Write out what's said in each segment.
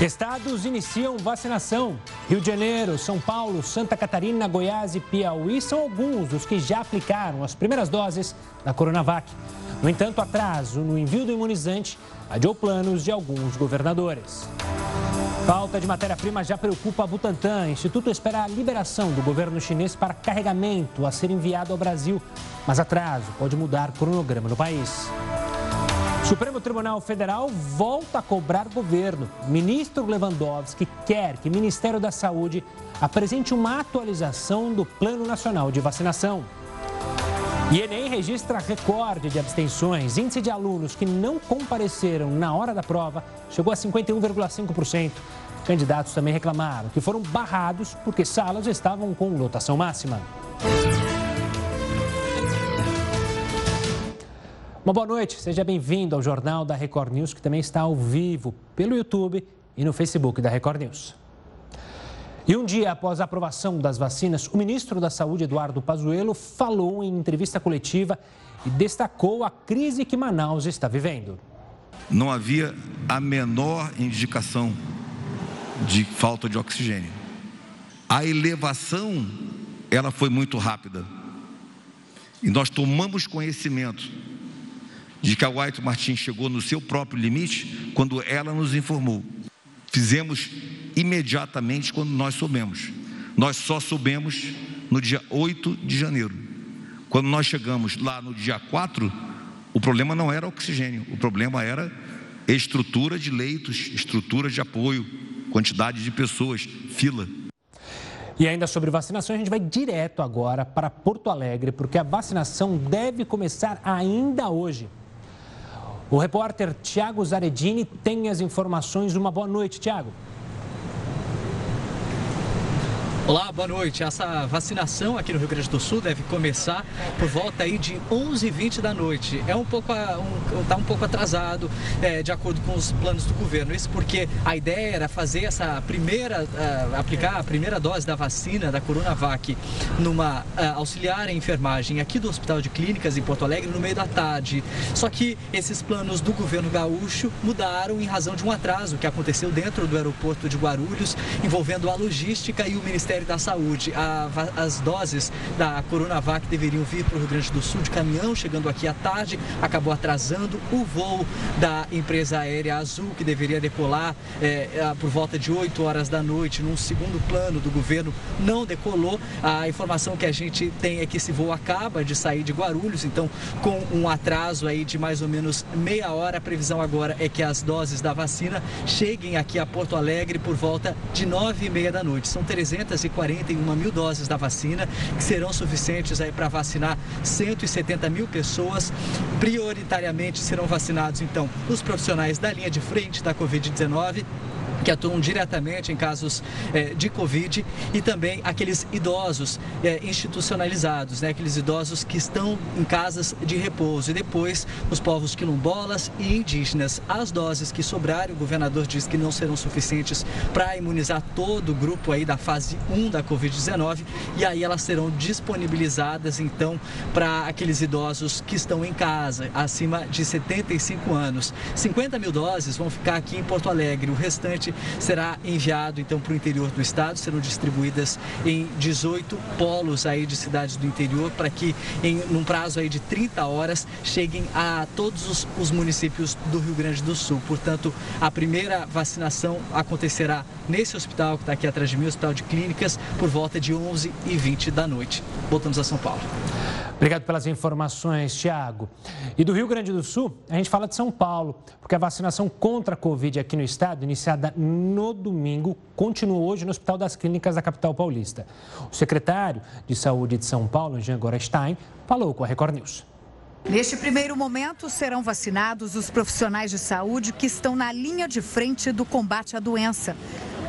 Estados iniciam vacinação. Rio de Janeiro, São Paulo, Santa Catarina, Goiás e Piauí são alguns dos que já aplicaram as primeiras doses da Coronavac. No entanto, atraso no envio do imunizante adiou planos de alguns governadores. Falta de matéria-prima já preocupa a Butantan. O Instituto espera a liberação do governo chinês para carregamento a ser enviado ao Brasil. Mas atraso pode mudar o cronograma no país. Supremo Tribunal Federal volta a cobrar governo. Ministro Lewandowski quer que o Ministério da Saúde apresente uma atualização do Plano Nacional de Vacinação. E Enem registra recorde de abstenções. Índice de alunos que não compareceram na hora da prova chegou a 51,5%. Candidatos também reclamaram que foram barrados porque salas estavam com lotação máxima. Uma boa noite, seja bem-vindo ao Jornal da Record News, que também está ao vivo pelo YouTube e no Facebook da Record News. E um dia após a aprovação das vacinas, o ministro da Saúde, Eduardo Pazuello, falou em entrevista coletiva e destacou a crise que Manaus está vivendo. Não havia a menor indicação de falta de oxigênio. A elevação, ela foi muito rápida. E nós tomamos conhecimento de que a White Martins chegou no seu próprio limite quando ela nos informou. Fizemos imediatamente quando nós soubemos. Nós só soubemos no dia 8 de janeiro. Quando nós chegamos lá no dia 4, o problema não era oxigênio, o problema era estrutura de leitos, estrutura de apoio, quantidade de pessoas, fila. E ainda sobre vacinação, a gente vai direto agora para Porto Alegre, porque a vacinação deve começar ainda hoje. O repórter Tiago Zaredini tem as informações. Uma boa noite, Tiago. Olá, boa noite. Essa vacinação aqui no Rio Grande do Sul deve começar por volta aí de 11h20 da noite. É um pouco, um, tá um pouco atrasado, é, de acordo com os planos do governo. Isso porque a ideia era fazer essa primeira, uh, aplicar a primeira dose da vacina da Coronavac numa uh, auxiliar em enfermagem aqui do Hospital de Clínicas em Porto Alegre no meio da tarde. Só que esses planos do governo gaúcho mudaram em razão de um atraso que aconteceu dentro do aeroporto de Guarulhos, envolvendo a logística e o Ministério Ministério da Saúde. A, as doses da Coronavac deveriam vir para o Rio Grande do Sul de caminhão, chegando aqui à tarde, acabou atrasando o voo da empresa aérea Azul, que deveria decolar é, por volta de 8 horas da noite, num segundo plano do governo, não decolou. A informação que a gente tem é que esse voo acaba de sair de Guarulhos, então com um atraso aí de mais ou menos meia hora, a previsão agora é que as doses da vacina cheguem aqui a Porto Alegre por volta de 9 e meia da noite. São 300 241 mil doses da vacina, que serão suficientes aí para vacinar 170 mil pessoas. Prioritariamente serão vacinados, então, os profissionais da linha de frente da Covid-19 que atuam diretamente em casos é, de Covid e também aqueles idosos é, institucionalizados, né, aqueles idosos que estão em casas de repouso. E depois os povos quilombolas e indígenas. As doses que sobrarem, o governador diz que não serão suficientes para imunizar todo o grupo aí da fase 1 da Covid-19 e aí elas serão disponibilizadas então para aqueles idosos que estão em casa, acima de 75 anos. 50 mil doses vão ficar aqui em Porto Alegre, o restante será enviado então para o interior do estado, serão distribuídas em 18 polos aí de cidades do interior para que em num prazo aí de 30 horas cheguem a todos os, os municípios do Rio Grande do Sul. Portanto, a primeira vacinação acontecerá nesse hospital que está aqui atrás de mim, Hospital de Clínicas, por volta de 11 e 20 da noite. Voltamos a São Paulo. Obrigado pelas informações, Tiago. E do Rio Grande do Sul, a gente fala de São Paulo, porque a vacinação contra a Covid aqui no estado, iniciada no domingo, continua hoje no Hospital das Clínicas da capital paulista. O secretário de Saúde de São Paulo, Jean Gorestein, falou com a Record News. Neste primeiro momento, serão vacinados os profissionais de saúde que estão na linha de frente do combate à doença.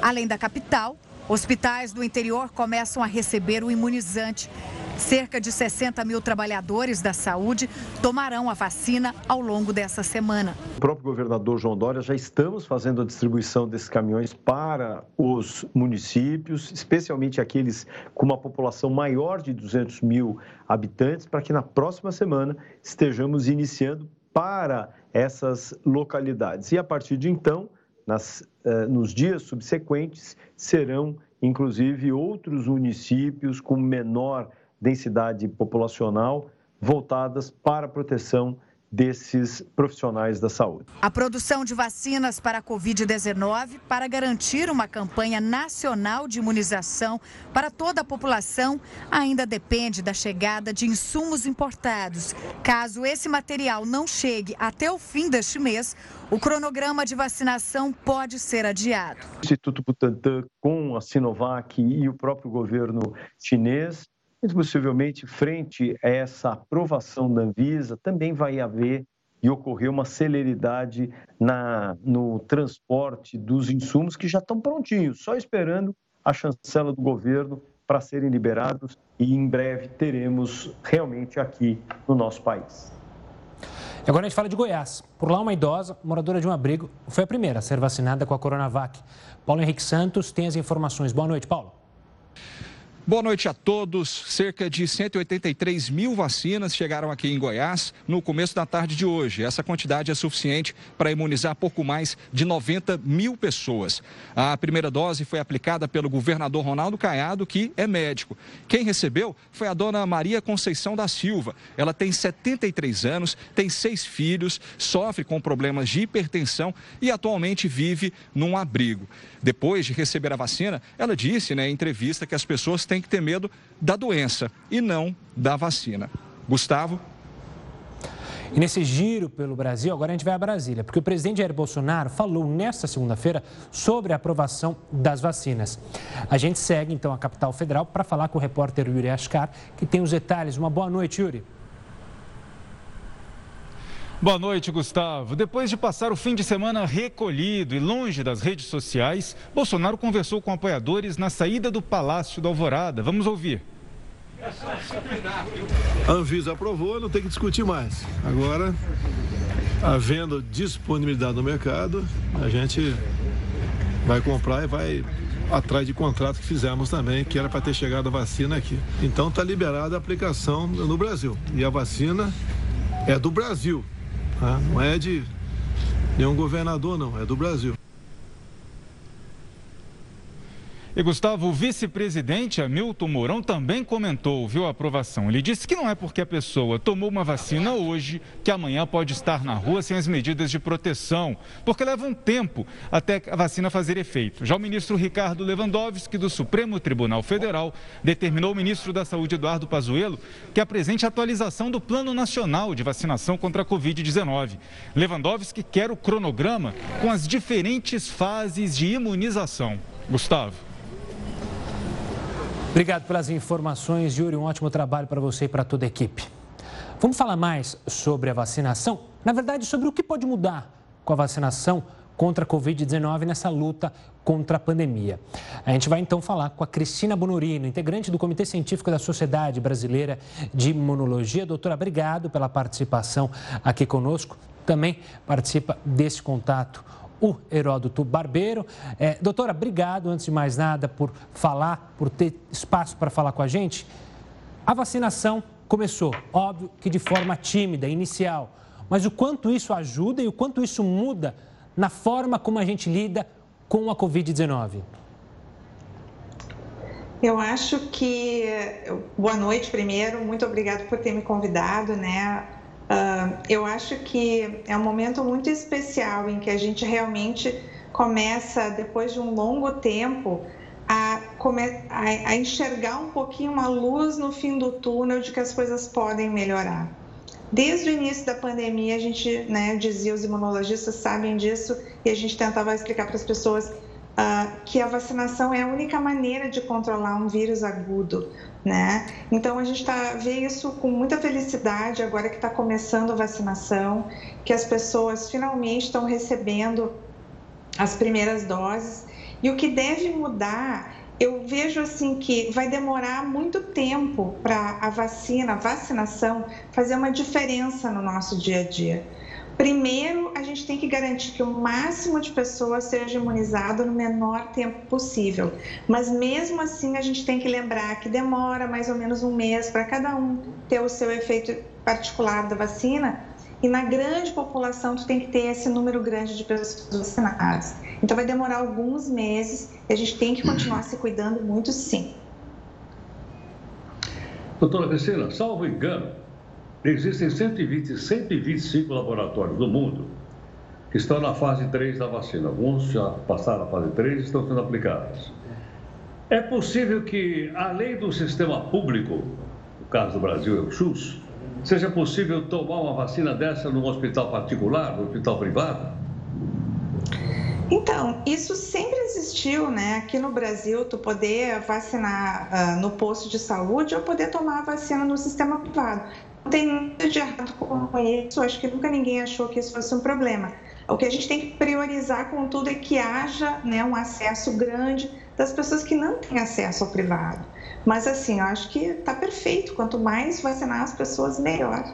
Além da capital, hospitais do interior começam a receber o imunizante. Cerca de 60 mil trabalhadores da saúde tomarão a vacina ao longo dessa semana. O próprio governador João Dória já estamos fazendo a distribuição desses caminhões para os municípios, especialmente aqueles com uma população maior de 200 mil habitantes, para que na próxima semana estejamos iniciando para essas localidades. E a partir de então, nas, uh, nos dias subsequentes, serão inclusive outros municípios com menor densidade populacional voltadas para a proteção desses profissionais da saúde. A produção de vacinas para a Covid-19 para garantir uma campanha nacional de imunização para toda a população ainda depende da chegada de insumos importados. Caso esse material não chegue até o fim deste mês, o cronograma de vacinação pode ser adiado. O Instituto Butantan, com a Sinovac e o próprio governo chinês, muito possivelmente, frente a essa aprovação da Anvisa, também vai haver e ocorrer uma celeridade na, no transporte dos insumos que já estão prontinhos, só esperando a chancela do governo para serem liberados e em breve teremos realmente aqui no nosso país. Agora a gente fala de Goiás. Por lá, uma idosa, moradora de um abrigo, foi a primeira a ser vacinada com a Coronavac. Paulo Henrique Santos tem as informações. Boa noite, Paulo. Boa noite a todos. Cerca de 183 mil vacinas chegaram aqui em Goiás no começo da tarde de hoje. Essa quantidade é suficiente para imunizar pouco mais de 90 mil pessoas. A primeira dose foi aplicada pelo governador Ronaldo Caiado, que é médico. Quem recebeu foi a dona Maria Conceição da Silva. Ela tem 73 anos, tem seis filhos, sofre com problemas de hipertensão e atualmente vive num abrigo. Depois de receber a vacina, ela disse né, em entrevista que as pessoas têm que ter medo da doença e não da vacina. Gustavo? E nesse giro pelo Brasil, agora a gente vai a Brasília, porque o presidente Jair Bolsonaro falou nesta segunda-feira sobre a aprovação das vacinas. A gente segue então a capital federal para falar com o repórter Yuri Ascar, que tem os detalhes. Uma boa noite, Yuri. Boa noite, Gustavo. Depois de passar o fim de semana recolhido e longe das redes sociais, Bolsonaro conversou com apoiadores na saída do Palácio da Alvorada. Vamos ouvir. A Anvisa aprovou, não tem que discutir mais. Agora, havendo disponibilidade no mercado, a gente vai comprar e vai atrás de contrato que fizemos também, que era para ter chegado a vacina aqui. Então está liberada a aplicação no Brasil. E a vacina é do Brasil. Tá? Não é de nenhum governador, não, é do Brasil. E Gustavo, o vice-presidente Hamilton Mourão também comentou, viu a aprovação. Ele disse que não é porque a pessoa tomou uma vacina hoje que amanhã pode estar na rua sem as medidas de proteção, porque leva um tempo até a vacina fazer efeito. Já o ministro Ricardo Lewandowski, do Supremo Tribunal Federal, determinou ao ministro da Saúde, Eduardo Pazuello, que apresente atualização do Plano Nacional de Vacinação contra a Covid-19. Lewandowski quer o cronograma com as diferentes fases de imunização. Gustavo. Obrigado pelas informações, Yuri. Um ótimo trabalho para você e para toda a equipe. Vamos falar mais sobre a vacinação? Na verdade, sobre o que pode mudar com a vacinação contra a Covid-19 nessa luta contra a pandemia. A gente vai então falar com a Cristina Bonorino, integrante do Comitê Científico da Sociedade Brasileira de Imunologia. Doutora, obrigado pela participação aqui conosco. Também participa desse contato o Heródoto Barbeiro. É, doutora, obrigado, antes de mais nada, por falar, por ter espaço para falar com a gente. A vacinação começou, óbvio que de forma tímida, inicial, mas o quanto isso ajuda e o quanto isso muda na forma como a gente lida com a Covid-19? Eu acho que. Boa noite, primeiro. Muito obrigado por ter me convidado, né? Uh, eu acho que é um momento muito especial em que a gente realmente começa, depois de um longo tempo, a, a, a enxergar um pouquinho uma luz no fim do túnel de que as coisas podem melhorar. Desde o início da pandemia, a gente né, dizia, os imunologistas sabem disso, e a gente tentava explicar para as pessoas uh, que a vacinação é a única maneira de controlar um vírus agudo. Né? Então a gente tá, vê isso com muita felicidade agora que está começando a vacinação, que as pessoas finalmente estão recebendo as primeiras doses. E o que deve mudar, eu vejo assim que vai demorar muito tempo para a vacina, a vacinação, fazer uma diferença no nosso dia a dia. Primeiro, a gente tem que garantir que o máximo de pessoas seja imunizado no menor tempo possível. Mas mesmo assim, a gente tem que lembrar que demora mais ou menos um mês para cada um ter o seu efeito particular da vacina e na grande população tu tem que ter esse número grande de pessoas vacinadas. Então vai demorar alguns meses e a gente tem que continuar se cuidando muito sim. Doutora Cristina, salvo engano, existem 120, 125 laboratórios do mundo que estão na fase 3 da vacina. Alguns já passaram a fase 3 e estão sendo aplicados. É possível que, além do sistema público, no caso do Brasil é o SUS, seja possível tomar uma vacina dessa num hospital particular, no hospital privado? Então, isso sempre existiu, né? Aqui no Brasil, tu poder vacinar uh, no posto de saúde ou poder tomar a vacina no sistema privado. Não tem nada de errado com isso, acho que nunca ninguém achou que isso fosse um problema. O que a gente tem que priorizar, contudo, é que haja né, um acesso grande das pessoas que não têm acesso ao privado. Mas, assim, eu acho que está perfeito. Quanto mais vacinar as pessoas, melhor.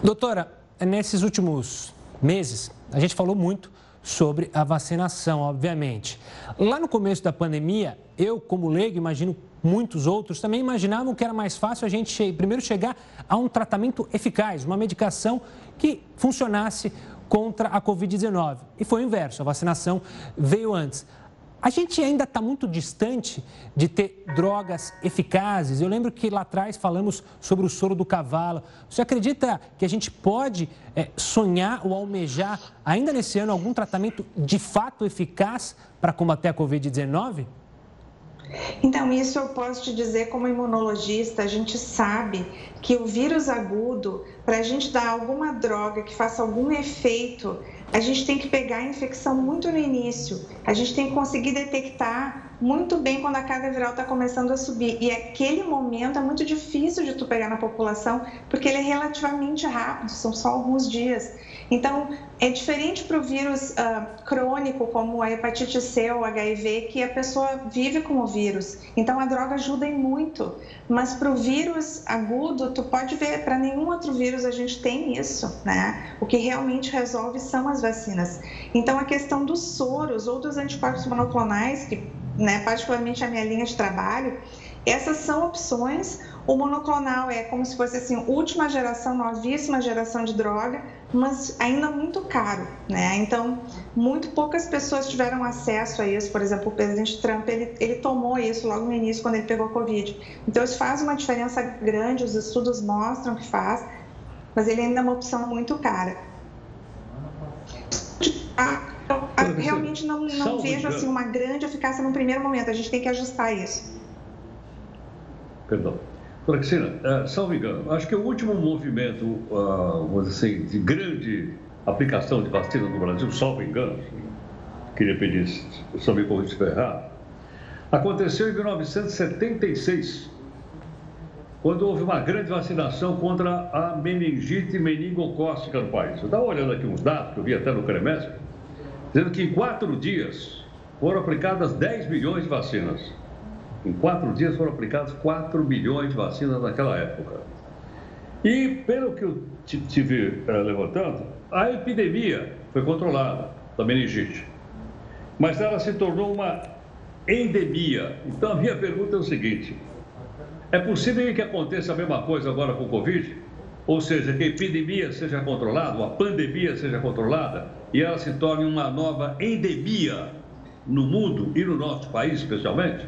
Doutora, nesses últimos meses, a gente falou muito sobre a vacinação, obviamente. Lá no começo da pandemia, eu, como leigo, imagino muitos outros também imaginavam que era mais fácil a gente primeiro chegar a um tratamento eficaz, uma medicação que funcionasse contra a Covid-19. E foi o inverso, a vacinação veio antes. A gente ainda está muito distante de ter drogas eficazes. Eu lembro que lá atrás falamos sobre o soro do cavalo. Você acredita que a gente pode é, sonhar ou almejar, ainda nesse ano, algum tratamento de fato eficaz para combater a Covid-19? Então, isso eu posso te dizer como imunologista, a gente sabe que o vírus agudo, para a gente dar alguma droga que faça algum efeito, a gente tem que pegar a infecção muito no início. A gente tem que conseguir detectar muito bem quando a carga viral está começando a subir. E aquele momento é muito difícil de tu pegar na população, porque ele é relativamente rápido, são só alguns dias. Então, é diferente para o vírus uh, crônico, como a hepatite C ou HIV, que a pessoa vive com o vírus. Então, a droga ajuda em muito. Mas para o vírus agudo, tu pode ver, para nenhum outro vírus a gente tem isso, né? O que realmente resolve são as vacinas. Então, a questão dos soros ou dos anticorpos monoclonais, que, né, particularmente a minha linha de trabalho, essas são opções. O monoclonal é como se fosse assim, última geração, novíssima geração de droga, mas ainda muito caro, né? Então, muito poucas pessoas tiveram acesso a isso. Por exemplo, o presidente Trump, ele, ele tomou isso logo no início, quando ele pegou a Covid. Então, isso faz uma diferença grande, os estudos mostram que faz, mas ele ainda é uma opção muito cara. Realmente não, não vejo assim, uma grande eficácia no primeiro momento, a gente tem que ajustar isso. Perdão. Cristina, uh, salvo engano, acho que o último movimento, uh, vamos dizer assim, de grande aplicação de vacina no Brasil, salvo engano, queria pedir se eu me corrigir se errado, aconteceu em 1976, quando houve uma grande vacinação contra a meningite meningocócica no país. Eu estava olhando aqui uns dados que eu vi até no CREMESP, dizendo que em quatro dias foram aplicadas 10 milhões de vacinas. Em quatro dias foram aplicados 4 milhões de vacinas naquela época. E, pelo que eu tive uh, levantando, a epidemia foi controlada da meningite, mas ela se tornou uma endemia. Então, a minha pergunta é o seguinte: é possível que aconteça a mesma coisa agora com o Covid? Ou seja, que a epidemia seja controlada, a pandemia seja controlada e ela se torne uma nova endemia no mundo e no nosso país, especialmente?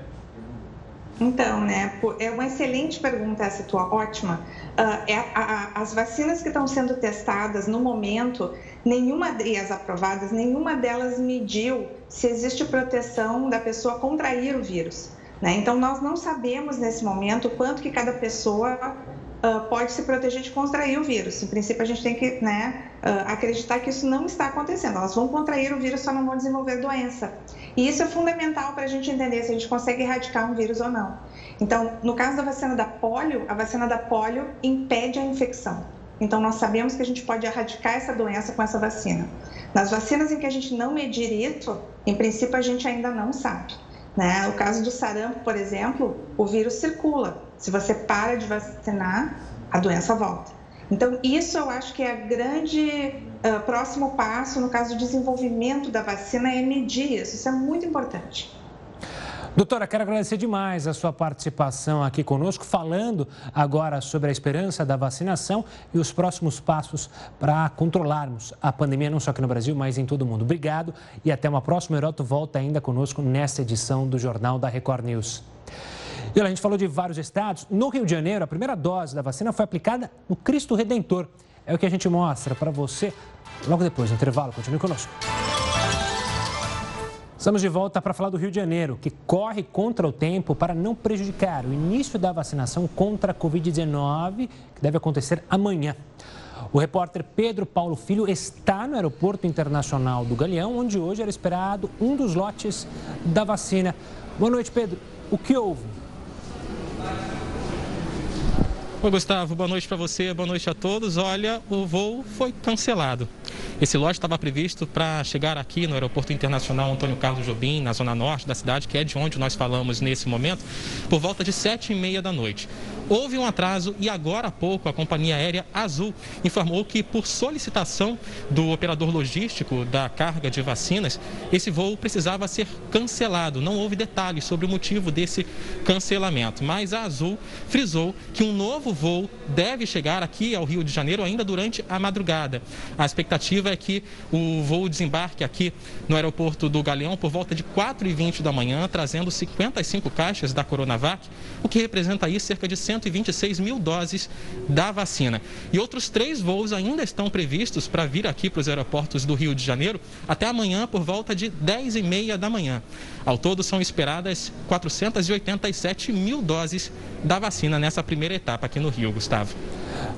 Então, né, é uma excelente pergunta essa tua, ótima. Uh, é, a, a, as vacinas que estão sendo testadas no momento, nenhuma e as aprovadas, nenhuma delas mediu se existe proteção da pessoa contrair o vírus. Né? Então, nós não sabemos nesse momento quanto que cada pessoa uh, pode se proteger de contrair o vírus. Em princípio, a gente tem que né, uh, acreditar que isso não está acontecendo. Elas vão contrair o vírus, só não vão desenvolver doença. E isso é fundamental para a gente entender se a gente consegue erradicar um vírus ou não. Então, no caso da vacina da polio, a vacina da polio impede a infecção. Então, nós sabemos que a gente pode erradicar essa doença com essa vacina. Nas vacinas em que a gente não medir isso, em princípio, a gente ainda não sabe. Né? O caso do sarampo, por exemplo, o vírus circula. Se você para de vacinar, a doença volta. Então, isso eu acho que é a grande uh, próximo passo no caso do desenvolvimento da vacina é medir isso. Isso é muito importante. Doutora, quero agradecer demais a sua participação aqui conosco, falando agora sobre a esperança da vacinação e os próximos passos para controlarmos a pandemia, não só aqui no Brasil, mas em todo o mundo. Obrigado e até uma próxima. Heroto volta ainda conosco nesta edição do Jornal da Record News. E a gente falou de vários estados. No Rio de Janeiro, a primeira dose da vacina foi aplicada no Cristo Redentor. É o que a gente mostra para você logo depois do intervalo. Continue conosco. Estamos de volta para falar do Rio de Janeiro, que corre contra o tempo para não prejudicar o início da vacinação contra a Covid-19, que deve acontecer amanhã. O repórter Pedro Paulo Filho está no Aeroporto Internacional do Galeão, onde hoje era esperado um dos lotes da vacina. Boa noite, Pedro. O que houve? Oi, Gustavo. Boa noite para você, boa noite a todos. Olha, o voo foi cancelado. Esse lote estava previsto para chegar aqui no Aeroporto Internacional Antônio Carlos Jobim, na zona norte da cidade, que é de onde nós falamos nesse momento, por volta de sete e meia da noite. Houve um atraso e agora há pouco a companhia aérea Azul informou que, por solicitação do operador logístico da carga de vacinas, esse voo precisava ser cancelado. Não houve detalhes sobre o motivo desse cancelamento, mas a Azul frisou que um novo voo deve chegar aqui ao Rio de Janeiro ainda durante a madrugada. A expectativa é que o voo desembarque aqui no aeroporto do Galeão por volta de 4h20 da manhã, trazendo 55 caixas da Coronavac, o que representa aí cerca de 126 mil doses da vacina. E outros três voos ainda estão previstos para vir aqui para os aeroportos do Rio de Janeiro até amanhã por volta de 10h30 da manhã. Ao todo, são esperadas 487 mil doses da vacina nessa primeira etapa aqui no Rio, Gustavo.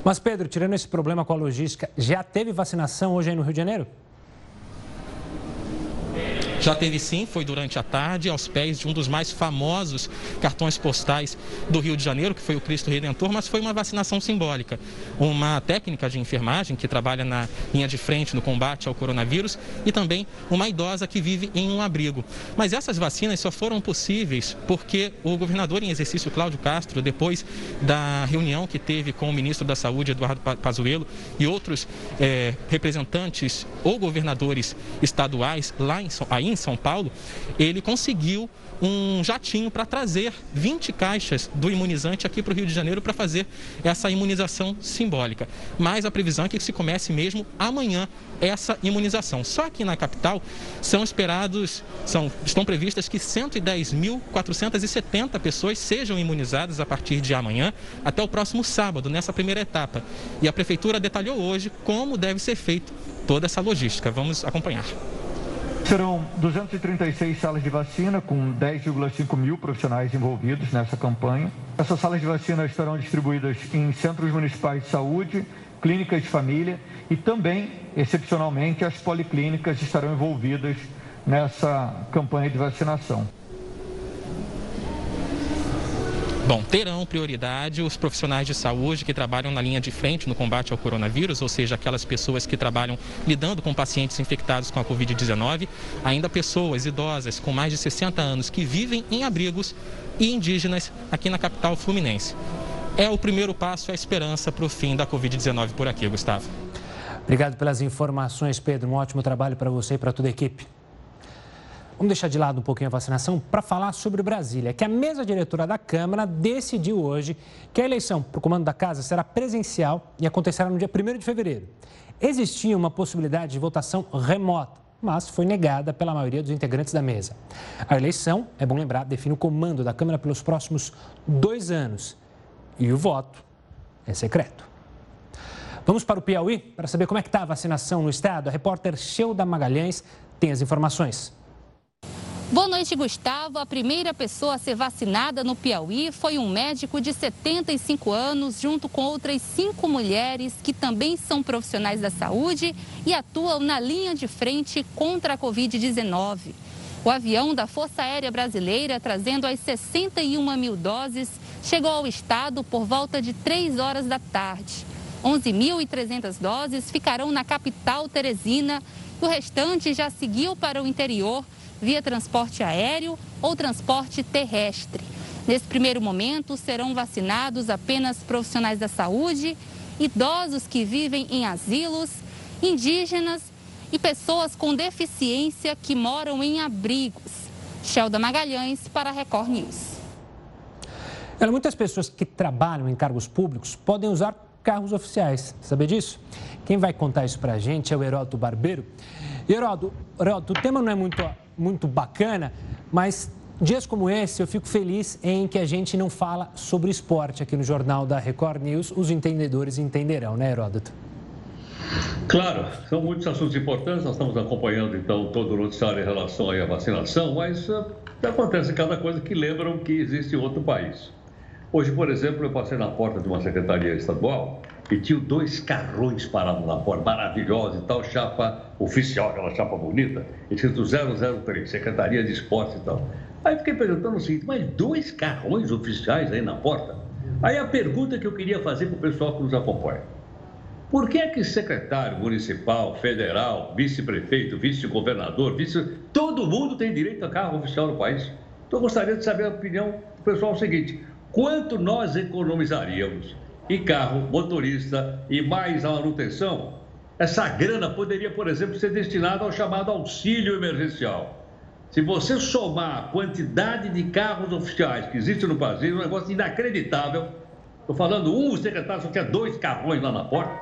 Mas, Pedro, tirando esse problema com a logística, já teve vacinação hoje aí no Rio de Janeiro? Já teve sim, foi durante a tarde, aos pés de um dos mais famosos cartões postais do Rio de Janeiro, que foi o Cristo Redentor, mas foi uma vacinação simbólica. Uma técnica de enfermagem que trabalha na linha de frente no combate ao coronavírus e também uma idosa que vive em um abrigo. Mas essas vacinas só foram possíveis porque o governador em exercício Cláudio Castro, depois da reunião que teve com o ministro da Saúde, Eduardo Pazuello, e outros é, representantes ou governadores estaduais lá em, aí em em São Paulo, ele conseguiu um jatinho para trazer 20 caixas do imunizante aqui para o Rio de Janeiro para fazer essa imunização simbólica. Mas a previsão é que se comece mesmo amanhã essa imunização. Só aqui na capital são esperados, são, estão previstas que 110.470 pessoas sejam imunizadas a partir de amanhã até o próximo sábado, nessa primeira etapa. E a prefeitura detalhou hoje como deve ser feito toda essa logística. Vamos acompanhar. Serão 236 salas de vacina, com 10,5 mil profissionais envolvidos nessa campanha. Essas salas de vacina estarão distribuídas em centros municipais de saúde, clínicas de família e também, excepcionalmente, as policlínicas estarão envolvidas nessa campanha de vacinação. Bom, terão prioridade os profissionais de saúde que trabalham na linha de frente no combate ao coronavírus, ou seja, aquelas pessoas que trabalham lidando com pacientes infectados com a Covid-19, ainda pessoas idosas com mais de 60 anos que vivem em abrigos e indígenas aqui na capital fluminense. É o primeiro passo, é a esperança para o fim da Covid-19 por aqui, Gustavo. Obrigado pelas informações, Pedro. Um ótimo trabalho para você e para toda a equipe. Vamos deixar de lado um pouquinho a vacinação para falar sobre Brasília, que a mesa diretora da Câmara decidiu hoje que a eleição para o comando da casa será presencial e acontecerá no dia 1 de fevereiro. Existia uma possibilidade de votação remota, mas foi negada pela maioria dos integrantes da mesa. A eleição, é bom lembrar, define o comando da Câmara pelos próximos dois anos e o voto é secreto. Vamos para o Piauí para saber como é que está a vacinação no estado. A repórter Sheuda Magalhães tem as informações. Boa noite, Gustavo. A primeira pessoa a ser vacinada no Piauí foi um médico de 75 anos, junto com outras cinco mulheres que também são profissionais da saúde e atuam na linha de frente contra a Covid-19. O avião da Força Aérea Brasileira, trazendo as 61 mil doses, chegou ao estado por volta de 3 horas da tarde. 11.300 doses ficarão na capital Teresina. O restante já seguiu para o interior via transporte aéreo ou transporte terrestre. Nesse primeiro momento, serão vacinados apenas profissionais da saúde, idosos que vivem em asilos, indígenas e pessoas com deficiência que moram em abrigos. Shelda Magalhães para a Record News. Muitas pessoas que trabalham em cargos públicos podem usar carros oficiais. Sabe disso? Quem vai contar isso para a gente é o Heródoto Barbeiro. Heródoto, Heródoto, o tema não é muito, muito bacana, mas dias como esse eu fico feliz em que a gente não fala sobre esporte aqui no Jornal da Record News. Os entendedores entenderão, né, Heródoto? Claro, são muitos assuntos importantes, nós estamos acompanhando então todo o noticiário em relação à vacinação, mas uh, acontece cada coisa que lembram que existe outro país. Hoje, por exemplo, eu passei na porta de uma secretaria estadual e tinha dois carrões parados na porta, maravilhosos e tal, chapa oficial, aquela chapa bonita, escrito 003, Secretaria de Esporte e tal. Aí fiquei perguntando o seguinte, mas dois carrões oficiais aí na porta? Aí a pergunta que eu queria fazer para o pessoal que nos acompanha. Por que é que secretário municipal, federal, vice-prefeito, vice-governador, vice... todo mundo tem direito a carro oficial no país? Então eu gostaria de saber a opinião do pessoal o seguinte, quanto nós economizaríamos e carro, motorista e mais a manutenção, essa grana poderia, por exemplo, ser destinada ao chamado auxílio emergencial. Se você somar a quantidade de carros oficiais que existe no Brasil, é um negócio inacreditável. Estou falando um secretário só tinha dois carrões lá na porta.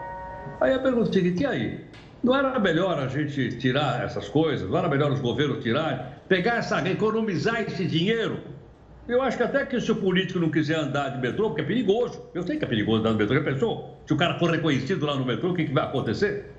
Aí a pergunta é seguinte, e aí? Não era melhor a gente tirar essas coisas? Não era melhor os governos tirarem? Pegar essa, economizar esse dinheiro eu acho que até que se o político não quiser andar de metrô, porque é perigoso. Eu sei que é perigoso andar no metrô. Já pensou? Se o cara for reconhecido lá no metrô, o que, que vai acontecer?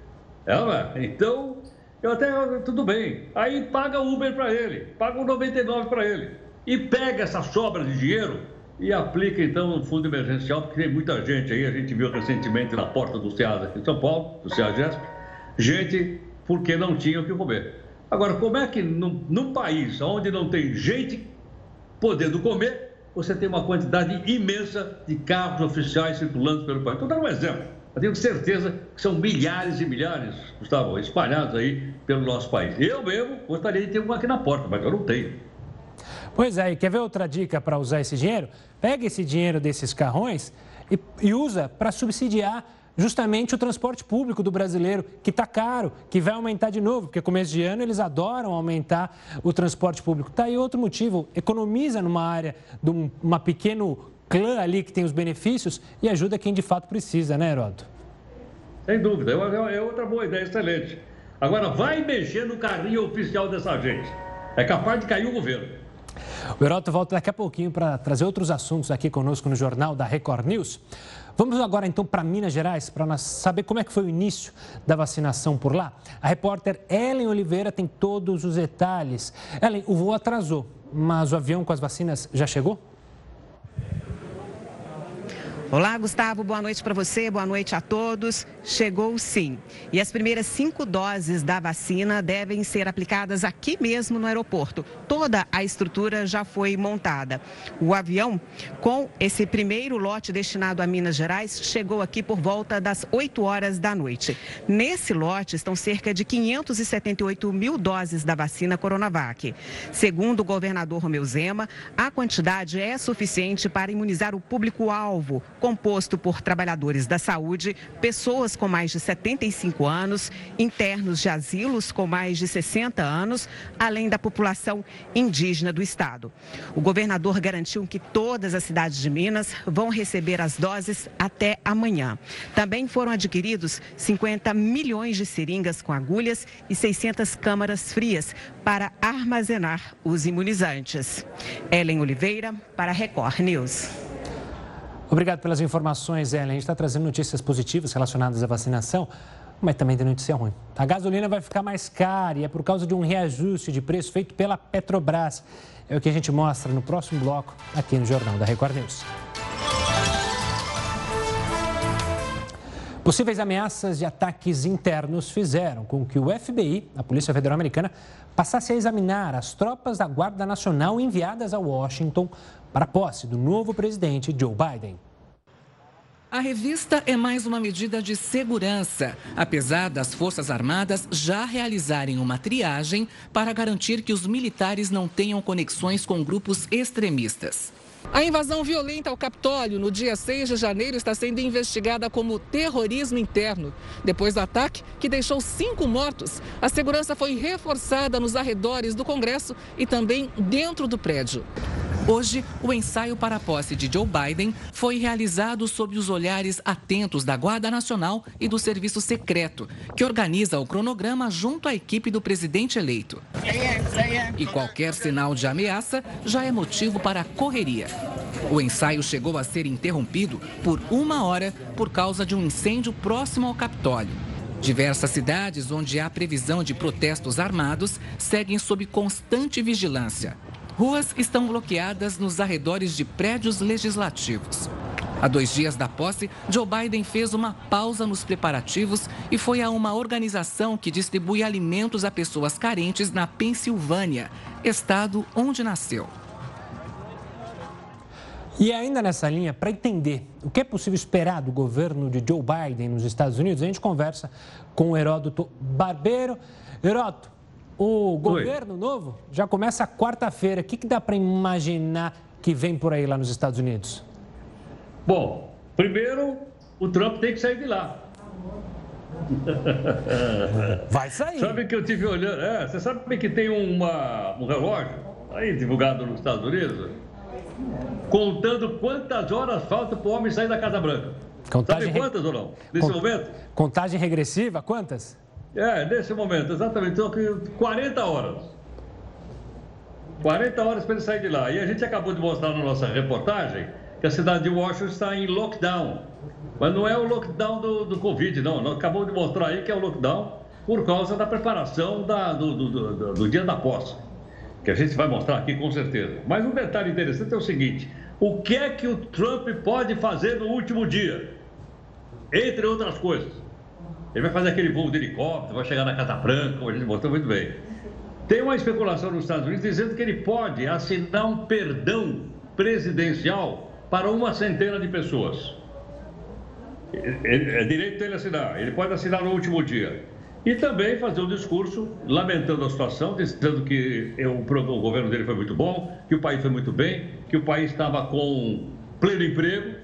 É? Então, eu até, tudo bem. Aí paga o Uber para ele, paga o 99 para ele. E pega essa sobra de dinheiro e aplica então no fundo emergencial, porque tem muita gente aí, a gente viu recentemente na porta do SEAS aqui em São Paulo, do SEAGESP, gente porque não tinha o que comer. Agora, como é que num, num país onde não tem gente podendo comer, você tem uma quantidade imensa de carros oficiais circulando pelo país. Estou dando um exemplo. Eu tenho certeza que são milhares e milhares, Gustavo, espalhados aí pelo nosso país. Eu mesmo gostaria de ter um aqui na porta, mas eu não tenho. Pois é, e quer ver outra dica para usar esse dinheiro? Pega esse dinheiro desses carrões e, e usa para subsidiar justamente o transporte público do brasileiro, que está caro, que vai aumentar de novo, porque começo de ano eles adoram aumentar o transporte público. Está aí outro motivo, economiza numa área de um uma pequeno clã ali que tem os benefícios e ajuda quem de fato precisa, né, Heroto? Sem dúvida, é, é outra boa ideia, excelente. Agora, vai mexer no carrinho oficial dessa gente. É capaz de cair o governo. O Heroto volta daqui a pouquinho para trazer outros assuntos aqui conosco no Jornal da Record News. Vamos agora então para Minas Gerais para saber como é que foi o início da vacinação por lá. A repórter Ellen Oliveira tem todos os detalhes. Ellen, o voo atrasou, mas o avião com as vacinas já chegou? Olá, Gustavo, boa noite para você, boa noite a todos. Chegou sim. E as primeiras cinco doses da vacina devem ser aplicadas aqui mesmo no aeroporto. Toda a estrutura já foi montada. O avião, com esse primeiro lote destinado a Minas Gerais, chegou aqui por volta das 8 horas da noite. Nesse lote estão cerca de 578 mil doses da vacina Coronavac. Segundo o governador Romeu Zema, a quantidade é suficiente para imunizar o público-alvo composto por trabalhadores da saúde, pessoas com mais de 75 anos, internos de asilos com mais de 60 anos, além da população indígena do estado. O governador garantiu que todas as cidades de Minas vão receber as doses até amanhã. Também foram adquiridos 50 milhões de seringas com agulhas e 600 câmaras frias para armazenar os imunizantes. Ellen Oliveira, para Record News. Obrigado pelas informações, Ellen. A gente está trazendo notícias positivas relacionadas à vacinação, mas também tem notícia ruim. A gasolina vai ficar mais cara e é por causa de um reajuste de preço feito pela Petrobras. É o que a gente mostra no próximo bloco aqui no Jornal da Record News. Possíveis ameaças de ataques internos fizeram com que o FBI, a Polícia Federal Americana, passasse a examinar as tropas da Guarda Nacional enviadas a Washington para a posse do novo presidente Joe Biden. A revista é mais uma medida de segurança, apesar das Forças Armadas já realizarem uma triagem para garantir que os militares não tenham conexões com grupos extremistas. A invasão violenta ao Capitólio no dia 6 de janeiro está sendo investigada como terrorismo interno. Depois do ataque, que deixou cinco mortos, a segurança foi reforçada nos arredores do Congresso e também dentro do prédio. Hoje, o ensaio para a posse de Joe Biden foi realizado sob os olhares atentos da Guarda Nacional e do Serviço Secreto, que organiza o cronograma junto à equipe do presidente eleito. E qualquer sinal de ameaça já é motivo para correria. O ensaio chegou a ser interrompido por uma hora por causa de um incêndio próximo ao Capitólio. Diversas cidades onde há previsão de protestos armados seguem sob constante vigilância. Ruas estão bloqueadas nos arredores de prédios legislativos. Há dois dias da posse, Joe Biden fez uma pausa nos preparativos e foi a uma organização que distribui alimentos a pessoas carentes na Pensilvânia, estado onde nasceu. E ainda nessa linha, para entender o que é possível esperar do governo de Joe Biden nos Estados Unidos, a gente conversa com o Heródoto Barbeiro. Heródoto, o governo Oi. novo já começa quarta-feira. O que, que dá para imaginar que vem por aí lá nos Estados Unidos? Bom, primeiro, o Trump tem que sair de lá. Vai sair. Sabe que eu tive olhando. É, você sabe que tem uma, um relógio aí divulgado nos Estados Unidos, contando quantas horas falta para o homem sair da Casa Branca. Contagem sabe quantas ou não? Nesse Cont... momento? Contagem regressiva, quantas? É, nesse momento, exatamente. Então, 40 horas. 40 horas para ele sair de lá. E a gente acabou de mostrar na nossa reportagem que a cidade de Washington está em lockdown. Mas não é o lockdown do, do Covid, não. Nós acabamos de mostrar aí que é o lockdown por causa da preparação da, do, do, do, do dia da posse. Que a gente vai mostrar aqui com certeza. Mas um detalhe interessante é o seguinte: o que é que o Trump pode fazer no último dia? Entre outras coisas. Ele vai fazer aquele voo de helicóptero, vai chegar na Casa Branca, como a gente botou muito bem. Tem uma especulação nos Estados Unidos dizendo que ele pode assinar um perdão presidencial para uma centena de pessoas. É direito dele assinar. Ele pode assinar no último dia. E também fazer um discurso lamentando a situação, dizendo que o governo dele foi muito bom, que o país foi muito bem, que o país estava com pleno emprego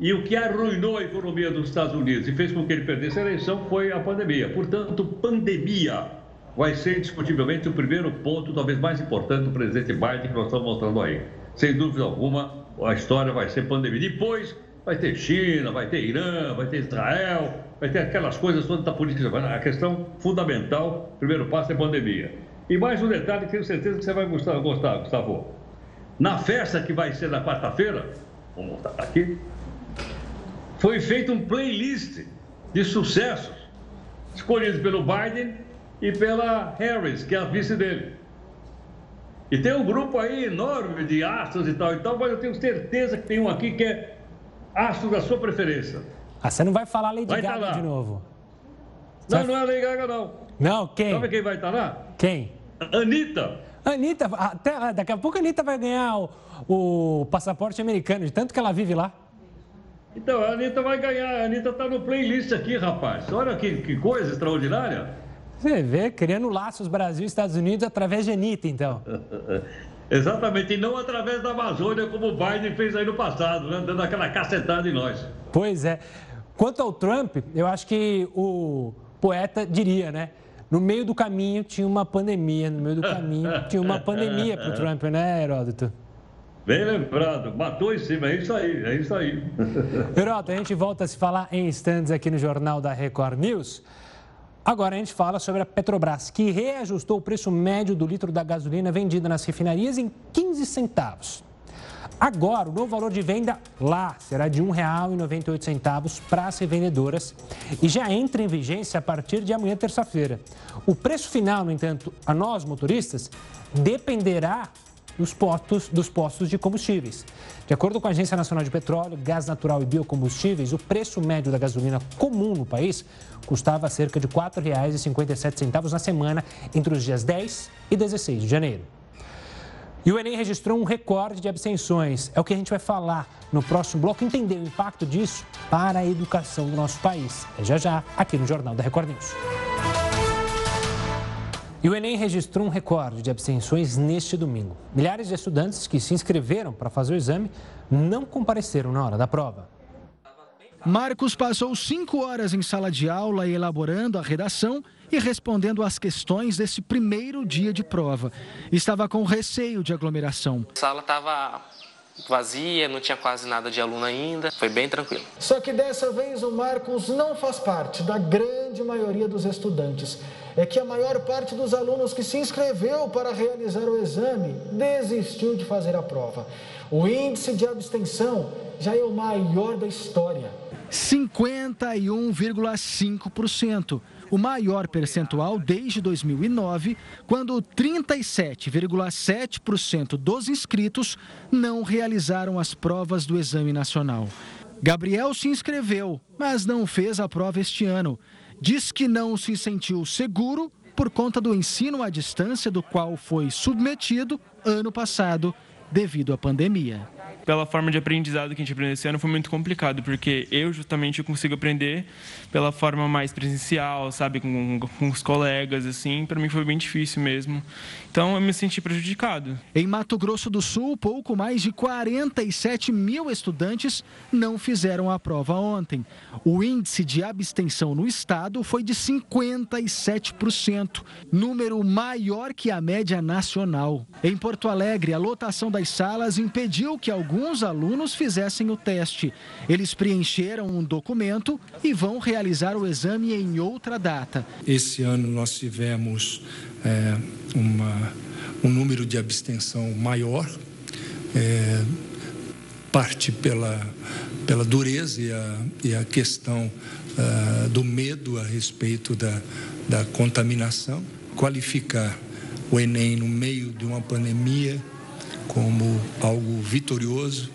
e o que arruinou a economia dos Estados Unidos e fez com que ele perdesse a eleição foi a pandemia. Portanto, pandemia vai ser indiscutivelmente o primeiro ponto, talvez mais importante do presidente Biden que nós estamos mostrando aí. Sem dúvida alguma, a história vai ser pandemia. Depois vai ter China, vai ter Irã, vai ter Israel, vai ter aquelas coisas todas da política. A questão fundamental, primeiro passo é pandemia. E mais um detalhe que tenho certeza que você vai gostar, gostar Gustavo. Na festa que vai ser na quarta-feira, vamos mostrar aqui, foi feito um playlist de sucessos escolhidos pelo Biden e pela Harris, que é a vice dele. E tem um grupo aí enorme de astros e tal e tal, mas eu tenho certeza que tem um aqui que é astro da sua preferência. Ah, você não vai falar Lady vai tá Gaga tá de novo? Não, não é Lady Gaga, não. Não, quem? Sabe quem vai estar tá lá? Quem? Anitta. Anitta, até, daqui a pouco a Anitta vai ganhar o, o passaporte americano, de tanto que ela vive lá. Então, a Anitta vai ganhar. A Anitta tá no playlist aqui, rapaz. Olha que, que coisa extraordinária. Você vê, criando laços Brasil e Estados Unidos através de Anitta, então. Exatamente, e não através da Amazônia, como o Biden fez aí no passado, né? dando aquela cacetada em nós. Pois é. Quanto ao Trump, eu acho que o poeta diria, né? No meio do caminho tinha uma pandemia, no meio do caminho tinha uma pandemia para o Trump, né, Heródoto? Bem lembrado, matou em cima, é isso aí, é isso aí. Heroto, a gente volta a se falar em instantes aqui no Jornal da Record News. Agora a gente fala sobre a Petrobras, que reajustou o preço médio do litro da gasolina vendida nas refinarias em 15 centavos. Agora, o novo valor de venda lá será de R$ 1,98 para as revendedoras e já entra em vigência a partir de amanhã, terça-feira. O preço final, no entanto, a nós motoristas, dependerá dos postos, dos postos de combustíveis. De acordo com a Agência Nacional de Petróleo, Gás Natural e Biocombustíveis, o preço médio da gasolina comum no país custava cerca de R$ 4,57 na semana entre os dias 10 e 16 de janeiro. E o Enem registrou um recorde de abstenções. É o que a gente vai falar no próximo bloco, entender o impacto disso para a educação do nosso país. É já já, aqui no Jornal da Record News. E o Enem registrou um recorde de abstenções neste domingo. Milhares de estudantes que se inscreveram para fazer o exame não compareceram na hora da prova. Marcos passou cinco horas em sala de aula elaborando a redação e respondendo às questões desse primeiro dia de prova. Estava com receio de aglomeração. A sala estava vazia, não tinha quase nada de aluno ainda, foi bem tranquilo. Só que dessa vez o Marcos não faz parte da grande maioria dos estudantes. É que a maior parte dos alunos que se inscreveu para realizar o exame desistiu de fazer a prova. O índice de abstenção já é o maior da história. 51,5% o maior percentual desde 2009, quando 37,7% dos inscritos não realizaram as provas do Exame Nacional. Gabriel se inscreveu, mas não fez a prova este ano. Diz que não se sentiu seguro por conta do ensino à distância do qual foi submetido ano passado devido à pandemia pela forma de aprendizado que a gente aprendeu esse ano foi muito complicado, porque eu justamente consigo aprender pela forma mais presencial, sabe, com, com os colegas, assim, para mim foi bem difícil mesmo. Então eu me senti prejudicado. Em Mato Grosso do Sul, pouco mais de 47 mil estudantes não fizeram a prova ontem. O índice de abstenção no estado foi de 57%, número maior que a média nacional. Em Porto Alegre, a lotação das salas impediu que alguns alguns alunos fizessem o teste. Eles preencheram um documento e vão realizar o exame em outra data. Esse ano nós tivemos é, uma, um número de abstenção maior, é, parte pela, pela dureza e a, e a questão uh, do medo a respeito da, da contaminação. Qualificar o Enem no meio de uma pandemia como algo vitorioso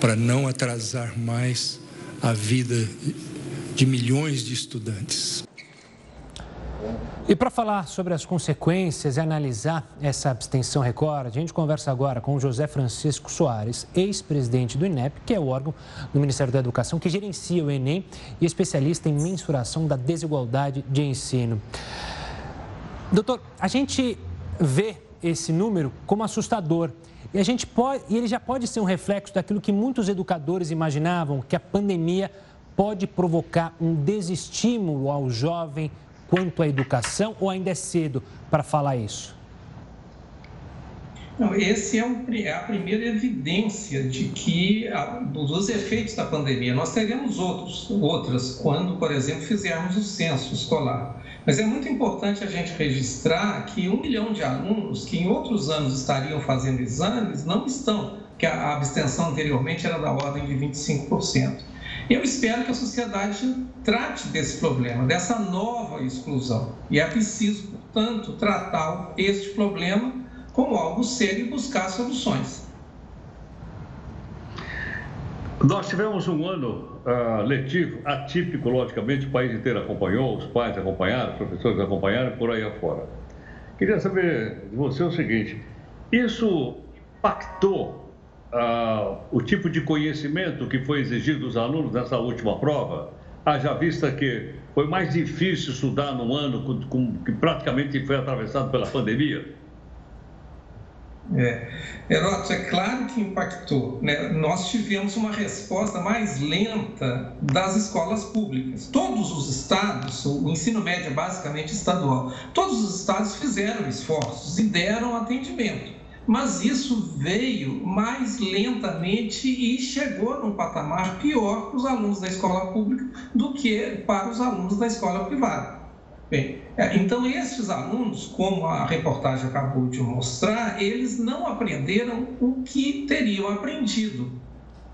para não atrasar mais a vida de milhões de estudantes. E para falar sobre as consequências e analisar essa abstenção recorde, a gente conversa agora com José Francisco Soares, ex-presidente do INEP, que é o órgão do Ministério da Educação que gerencia o Enem e especialista em mensuração da desigualdade de ensino. Doutor, a gente vê esse número como assustador e, a gente pode, e ele já pode ser um reflexo daquilo que muitos educadores imaginavam, que a pandemia pode provocar um desestímulo ao jovem quanto à educação, ou ainda é cedo para falar isso? Não, esse é, é, a primeira evidência de que a, dos efeitos da pandemia. Nós teremos outros, outras quando, por exemplo, fizermos o censo escolar. Mas é muito importante a gente registrar que um milhão de alunos que em outros anos estariam fazendo exames não estão, que a abstenção anteriormente era da ordem de 25%. Eu espero que a sociedade trate desse problema, dessa nova exclusão. E é preciso, portanto, tratar este problema como algo sério e buscar soluções. Nós tivemos um ano uh, letivo atípico, logicamente, o país inteiro acompanhou, os pais acompanharam, os professores acompanharam, por aí afora. Queria saber de você o seguinte: isso impactou uh, o tipo de conhecimento que foi exigido dos alunos nessa última prova? Haja vista que foi mais difícil estudar num ano com, com, que praticamente foi atravessado pela pandemia? É. Heroto, é claro que impactou. Né? Nós tivemos uma resposta mais lenta das escolas públicas. Todos os estados, o ensino médio é basicamente estadual, todos os estados fizeram esforços e deram atendimento. Mas isso veio mais lentamente e chegou num patamar pior para os alunos da escola pública do que para os alunos da escola privada. Bem, é, então esses alunos, como a reportagem acabou de mostrar, eles não aprenderam o que teriam aprendido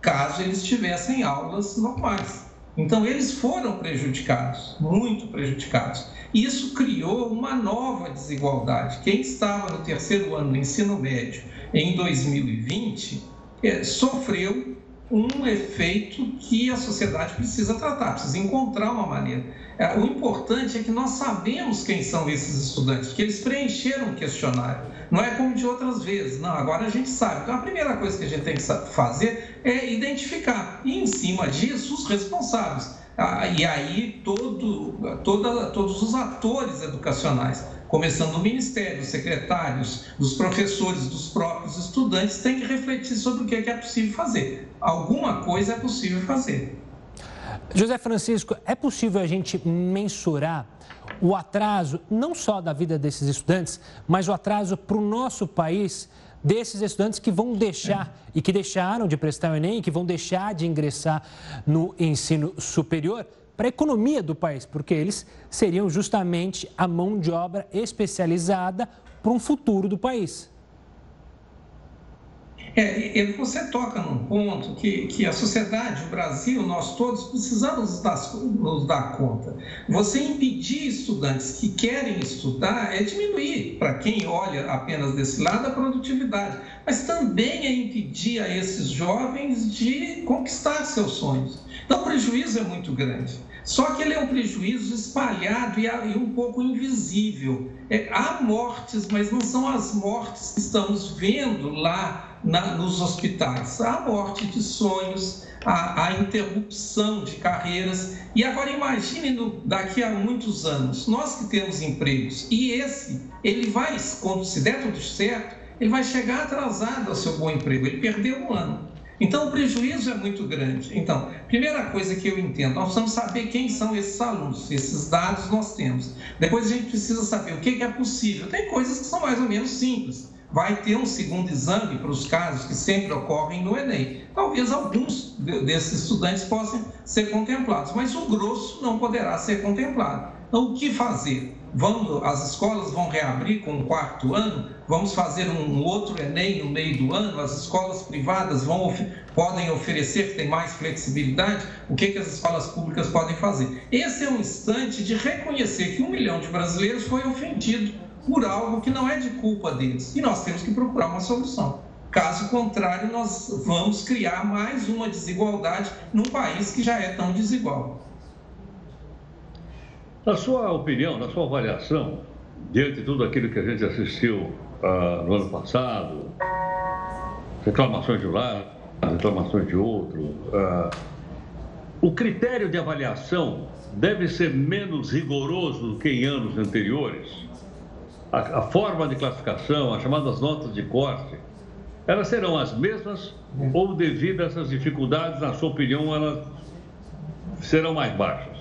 caso eles tivessem aulas normais. Então eles foram prejudicados, muito prejudicados. Isso criou uma nova desigualdade. Quem estava no terceiro ano do ensino médio em 2020 é, sofreu um efeito que a sociedade precisa tratar, precisa encontrar uma maneira. É, o importante é que nós sabemos quem são esses estudantes, que eles preencheram o questionário. Não é como de outras vezes, não, agora a gente sabe. Então a primeira coisa que a gente tem que fazer é identificar, e em cima disso, os responsáveis. Ah, e aí todo, toda, todos os atores educacionais começando do Ministério, dos secretários, dos professores, dos próprios estudantes, tem que refletir sobre o que é possível fazer. Alguma coisa é possível fazer. José Francisco, é possível a gente mensurar o atraso, não só da vida desses estudantes, mas o atraso para o nosso país desses estudantes que vão deixar e que deixaram de prestar o Enem, que vão deixar de ingressar no ensino superior para a economia do país, porque eles seriam justamente a mão de obra especializada para um futuro do país. É, você toca num ponto que, que a sociedade, o Brasil, nós todos precisamos dar, nos dar conta. Você impedir estudantes que querem estudar é diminuir, para quem olha apenas desse lado, a produtividade, mas também é impedir a esses jovens de conquistar seus sonhos. Então, o prejuízo é muito grande. Só que ele é um prejuízo espalhado e, um pouco invisível. É, há mortes, mas não são as mortes que estamos vendo lá na, nos hospitais. A morte de sonhos, a, a, interrupção de carreiras. E agora imagine no, daqui a muitos anos, nós que temos empregos, e esse, ele vai, quando se der tudo certo, ele vai chegar atrasado ao seu bom emprego, ele perdeu um ano. Então, o prejuízo é muito grande. Então, primeira coisa que eu entendo, nós precisamos saber quem são esses alunos, esses dados nós temos. Depois, a gente precisa saber o que é possível. Tem coisas que são mais ou menos simples vai ter um segundo exame para os casos que sempre ocorrem no Enem. Talvez alguns desses estudantes possam ser contemplados, mas o grosso não poderá ser contemplado. Então, o que fazer? Vamos, as escolas vão reabrir com o quarto ano? Vamos fazer um outro Enem no meio do ano? As escolas privadas vão, podem oferecer, tem mais flexibilidade? O que, que as escolas públicas podem fazer? Esse é um instante de reconhecer que um milhão de brasileiros foi ofendido por algo que não é de culpa deles. E nós temos que procurar uma solução. Caso contrário, nós vamos criar mais uma desigualdade num país que já é tão desigual. Na sua opinião, na sua avaliação, diante de tudo aquilo que a gente assistiu uh, no ano passado, reclamações de um lado, reclamações de outro, uh, o critério de avaliação deve ser menos rigoroso do que em anos anteriores? a, a forma de classificação, as chamadas notas de corte, elas serão as mesmas ou devido a essas dificuldades, na sua opinião, elas serão mais baixas?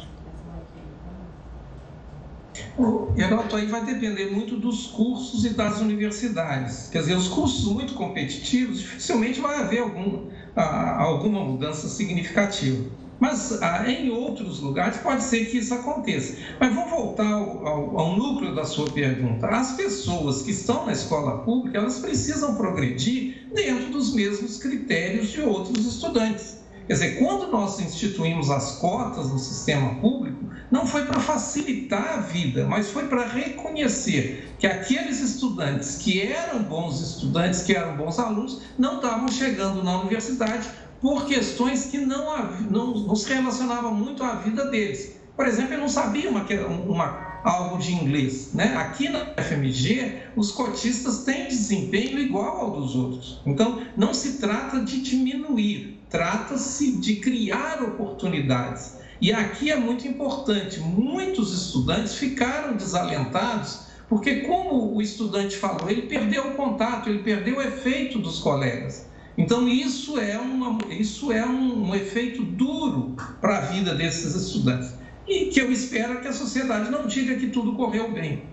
Heroto, aí vai depender muito dos cursos e das universidades. Quer dizer, os cursos muito competitivos, dificilmente vai haver algum, alguma mudança significativa. Mas ah, em outros lugares pode ser que isso aconteça. Mas vou voltar ao, ao, ao, núcleo da sua pergunta. As pessoas que estão na escola pública, elas precisam progredir dentro dos mesmos critérios de outros estudantes. Quer dizer, quando nós instituímos as cotas no sistema público, não foi para facilitar a vida, mas foi para reconhecer que aqueles estudantes que eram bons estudantes, que eram bons alunos, não estavam chegando na universidade por questões que não, não, não se relacionavam muito à vida deles. Por exemplo, eu não sabia uma, uma, algo de inglês. Né? Aqui na FMG, os cotistas têm desempenho igual ao dos outros. Então, não se trata de diminuir, trata-se de criar oportunidades. E aqui é muito importante: muitos estudantes ficaram desalentados, porque, como o estudante falou, ele perdeu o contato, ele perdeu o efeito dos colegas. Então, isso é, uma, isso é um, um efeito duro para a vida desses estudantes. E que eu espero que a sociedade não diga que tudo correu bem.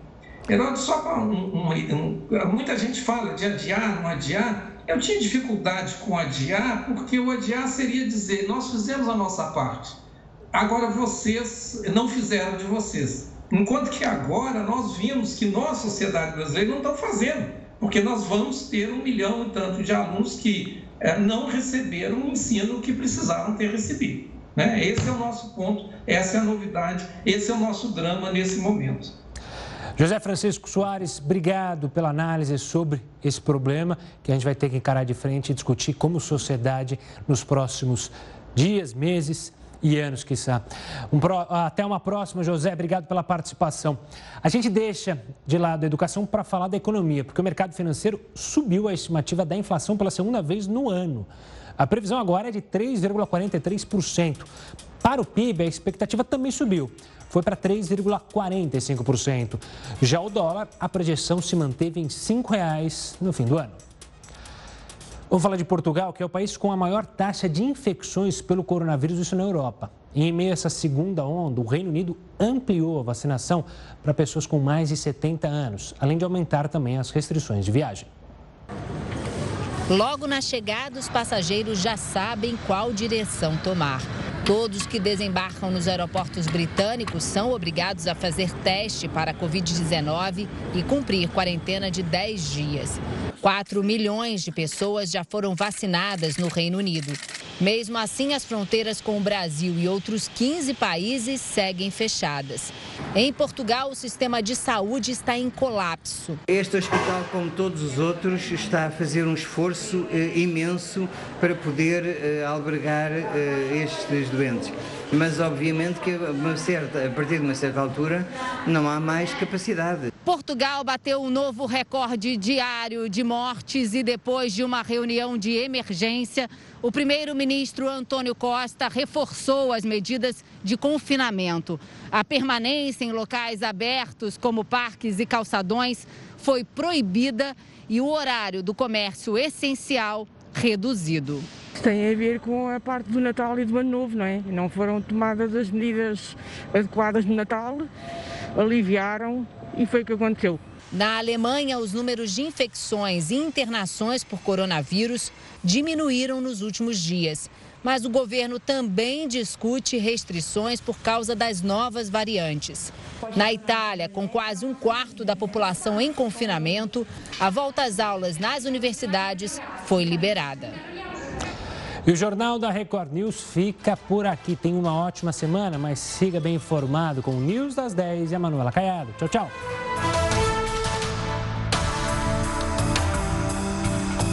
Heródoto, só para um, um, muita gente fala de adiar, não adiar. Eu tinha dificuldade com adiar, porque o adiar seria dizer: nós fizemos a nossa parte, agora vocês não fizeram de vocês. Enquanto que agora nós vimos que nós, sociedade brasileira, não estamos fazendo porque nós vamos ter um milhão e tanto de alunos que é, não receberam o ensino que precisavam ter recebido. Né? Esse é o nosso ponto, essa é a novidade, esse é o nosso drama nesse momento. José Francisco Soares, obrigado pela análise sobre esse problema que a gente vai ter que encarar de frente e discutir como sociedade nos próximos dias, meses e anos, quiçá. Um pro... Até uma próxima, José. Obrigado pela participação. A gente deixa de lado a educação para falar da economia, porque o mercado financeiro subiu a estimativa da inflação pela segunda vez no ano. A previsão agora é de 3,43%. Para o PIB, a expectativa também subiu. foi para 3,45%. Já o dólar, a projeção se manteve em R$ 5,00 no fim do ano. Vamos falar de Portugal, que é o país com a maior taxa de infecções pelo coronavírus, isso na Europa. Em meio a essa segunda onda, o Reino Unido ampliou a vacinação para pessoas com mais de 70 anos, além de aumentar também as restrições de viagem. Logo na chegada, os passageiros já sabem qual direção tomar. Todos que desembarcam nos aeroportos britânicos são obrigados a fazer teste para a Covid-19 e cumprir quarentena de 10 dias. 4 milhões de pessoas já foram vacinadas no Reino Unido. Mesmo assim, as fronteiras com o Brasil e outros 15 países seguem fechadas. Em Portugal, o sistema de saúde está em colapso. Este hospital, como todos os outros, está a fazer um esforço eh, imenso para poder eh, albergar eh, estes doentes. Mas, obviamente, que certa, a partir de uma certa altura não há mais capacidade. Portugal bateu um novo recorde diário de mortes e, depois de uma reunião de emergência, o primeiro-ministro Antônio Costa reforçou as medidas de confinamento. A permanência em locais abertos, como parques e calçadões, foi proibida e o horário do comércio essencial reduzido. Tem a ver com a parte do Natal e do Ano Novo, não é? Não foram tomadas as medidas adequadas no Natal, aliviaram e foi o que aconteceu. Na Alemanha, os números de infecções e internações por coronavírus diminuíram nos últimos dias. Mas o governo também discute restrições por causa das novas variantes. Na Itália, com quase um quarto da população em confinamento, a volta às aulas nas universidades foi liberada. E o Jornal da Record News fica por aqui. Tem uma ótima semana, mas siga bem informado com o News das 10 e a Manuela Caiado. Tchau, tchau.